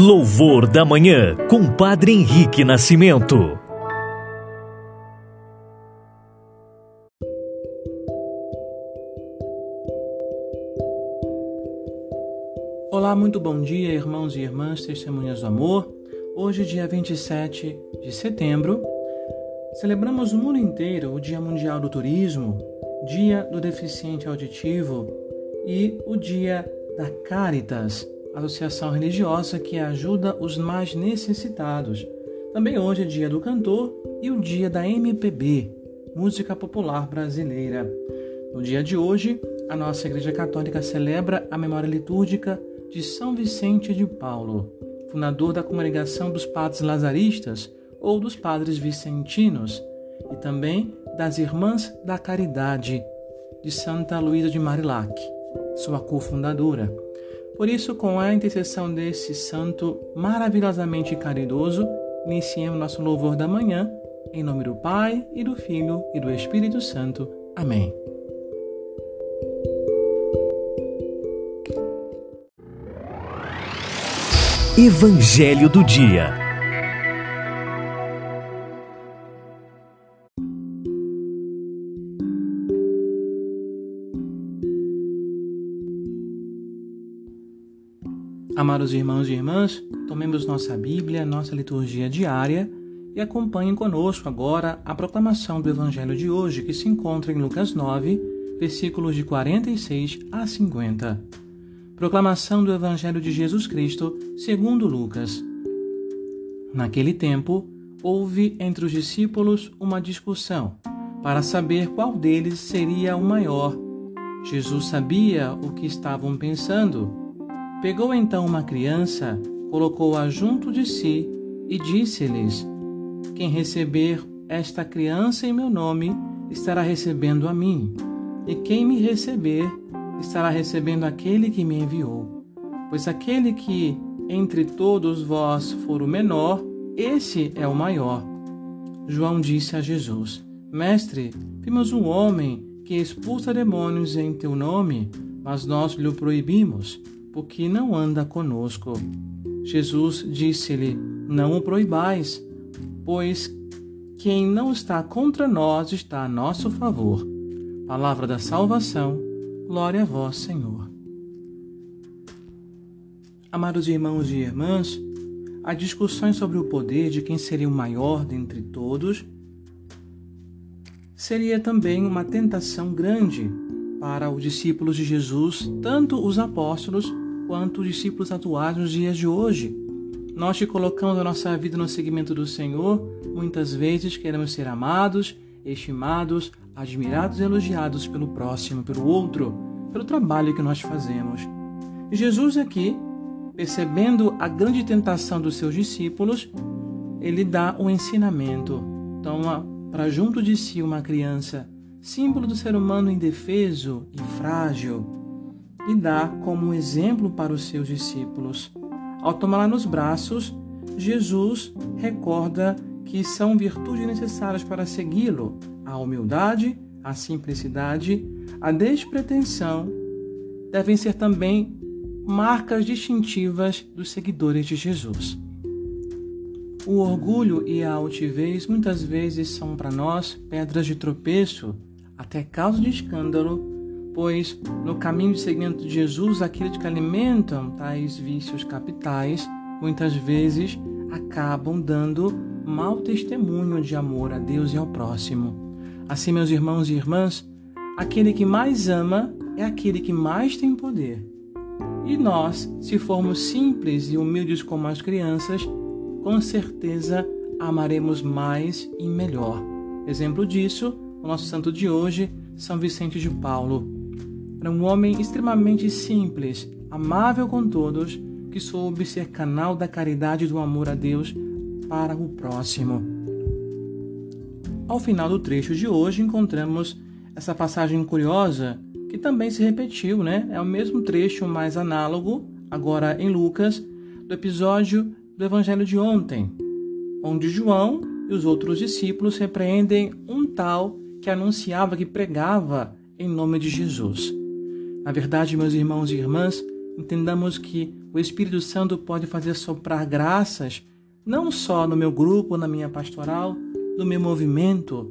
Louvor da Manhã, com Padre Henrique Nascimento. Olá, muito bom dia, irmãos e irmãs, testemunhas do amor. Hoje, dia 27 de setembro, celebramos no mundo inteiro o Dia Mundial do Turismo, Dia do Deficiente Auditivo e o Dia da Caritas associação religiosa que ajuda os mais necessitados. Também hoje é dia do cantor e o dia da MPB, música popular brasileira. No dia de hoje, a nossa Igreja Católica celebra a memória litúrgica de São Vicente de Paulo, fundador da congregação dos Padres Lazaristas ou dos Padres Vicentinos, e também das Irmãs da Caridade de Santa Luísa de Marilac, sua cofundadora. Por isso, com a intercessão desse santo maravilhosamente caridoso, iniciemos nosso louvor da manhã, em nome do Pai, e do Filho, e do Espírito Santo. Amém. Evangelho do Dia Amados irmãos e irmãs, tomemos nossa Bíblia, nossa liturgia diária e acompanhem conosco agora a proclamação do Evangelho de hoje, que se encontra em Lucas 9, versículos de 46 a 50. Proclamação do Evangelho de Jesus Cristo, segundo Lucas. Naquele tempo, houve entre os discípulos uma discussão para saber qual deles seria o maior. Jesus sabia o que estavam pensando Pegou então uma criança, colocou-a junto de si e disse-lhes: Quem receber esta criança em meu nome estará recebendo a mim, e quem me receber estará recebendo aquele que me enviou. Pois aquele que entre todos vós for o menor, esse é o maior. João disse a Jesus: Mestre, vimos um homem que expulsa demônios em teu nome, mas nós lhe proibimos porque não anda conosco. Jesus disse-lhe: Não o proibais, pois quem não está contra nós está a nosso favor. Palavra da salvação, glória a vós, Senhor. Amados irmãos e irmãs, há discussões sobre o poder de quem seria o maior dentre todos. Seria também uma tentação grande para os discípulos de Jesus, tanto os apóstolos quanto os discípulos atuais nos dias de hoje. Nós que colocamos a nossa vida no seguimento do Senhor, muitas vezes queremos ser amados, estimados, admirados e elogiados pelo próximo, pelo outro, pelo trabalho que nós fazemos. Jesus aqui, percebendo a grande tentação dos seus discípulos, ele dá um ensinamento. Toma para junto de si uma criança símbolo do ser humano indefeso e frágil, e dá como um exemplo para os seus discípulos. Ao tomá-la nos braços, Jesus recorda que são virtudes necessárias para segui-lo: a humildade, a simplicidade, a despretensão devem ser também marcas distintivas dos seguidores de Jesus. O orgulho e a altivez muitas vezes são para nós pedras de tropeço até causa de escândalo, pois no caminho de seguimento de Jesus, aqueles que alimentam tais vícios capitais, muitas vezes acabam dando mau testemunho de amor a Deus e ao próximo. Assim, meus irmãos e irmãs, aquele que mais ama é aquele que mais tem poder. E nós, se formos simples e humildes como as crianças, com certeza amaremos mais e melhor. Exemplo disso, o nosso santo de hoje, São Vicente de Paulo. Era um homem extremamente simples, amável com todos, que soube ser canal da caridade e do amor a Deus para o próximo. Ao final do trecho de hoje, encontramos essa passagem curiosa que também se repetiu, né? É o mesmo trecho mais análogo, agora em Lucas, do episódio do Evangelho de ontem, onde João e os outros discípulos repreendem um tal que anunciava, que pregava em nome de Jesus. Na verdade, meus irmãos e irmãs, entendamos que o Espírito Santo pode fazer soprar graças não só no meu grupo, na minha pastoral, no meu movimento,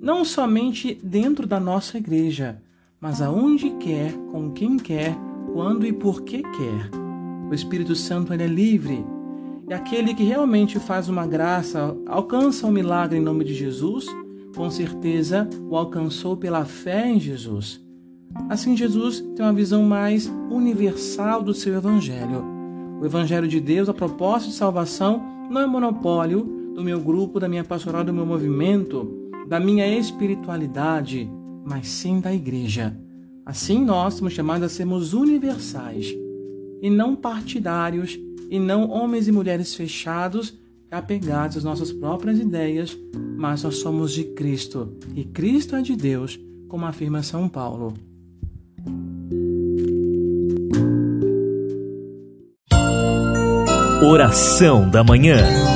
não somente dentro da nossa igreja, mas aonde quer, com quem quer, quando e por que quer. O Espírito Santo é livre. E aquele que realmente faz uma graça, alcança um milagre em nome de Jesus, com certeza o alcançou pela fé em Jesus. Assim, Jesus tem uma visão mais universal do seu Evangelho. O Evangelho de Deus, a proposta de salvação, não é monopólio do meu grupo, da minha pastoral, do meu movimento, da minha espiritualidade, mas sim da igreja. Assim nós somos chamados a sermos universais e não partidários e não homens e mulheres fechados apegados às nossas próprias ideias, mas nós somos de Cristo e Cristo é de Deus, como afirma São Paulo. Oração da Manhã.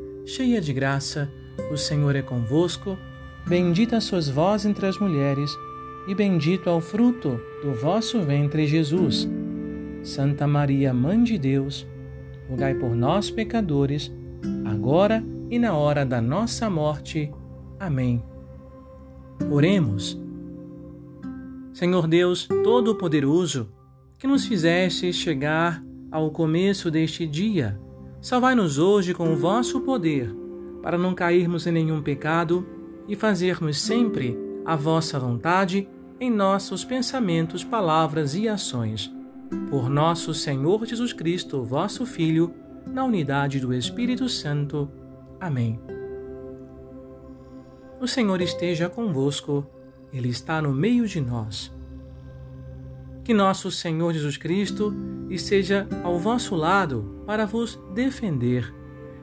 cheia de graça, o Senhor é convosco. Bendita sois vós entre as mulheres, e bendito é o fruto do vosso ventre, Jesus. Santa Maria, Mãe de Deus, rogai por nós, pecadores, agora e na hora da nossa morte. Amém. Oremos. Senhor Deus Todo-Poderoso, que nos fizeste chegar ao começo deste dia, Salvai-nos hoje com o vosso poder, para não cairmos em nenhum pecado e fazermos sempre a vossa vontade em nossos pensamentos, palavras e ações. Por nosso Senhor Jesus Cristo, vosso Filho, na unidade do Espírito Santo. Amém. O Senhor esteja convosco, Ele está no meio de nós. Que nosso Senhor Jesus Cristo esteja ao vosso lado para vos defender,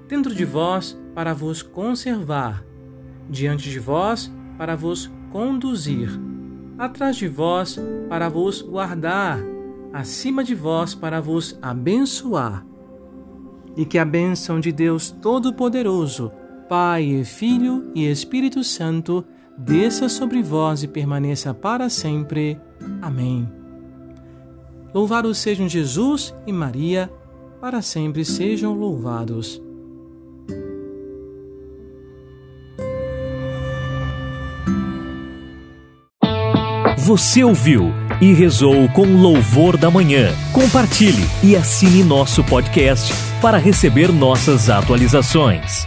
dentro de vós para vos conservar, diante de vós para vos conduzir, atrás de vós para vos guardar, acima de vós para vos abençoar. E que a bênção de Deus Todo-Poderoso, Pai, Filho e Espírito Santo, desça sobre vós e permaneça para sempre. Amém. Louvados sejam Jesus e Maria, para sempre sejam louvados. Você ouviu e rezou com louvor da manhã. Compartilhe e assine nosso podcast para receber nossas atualizações.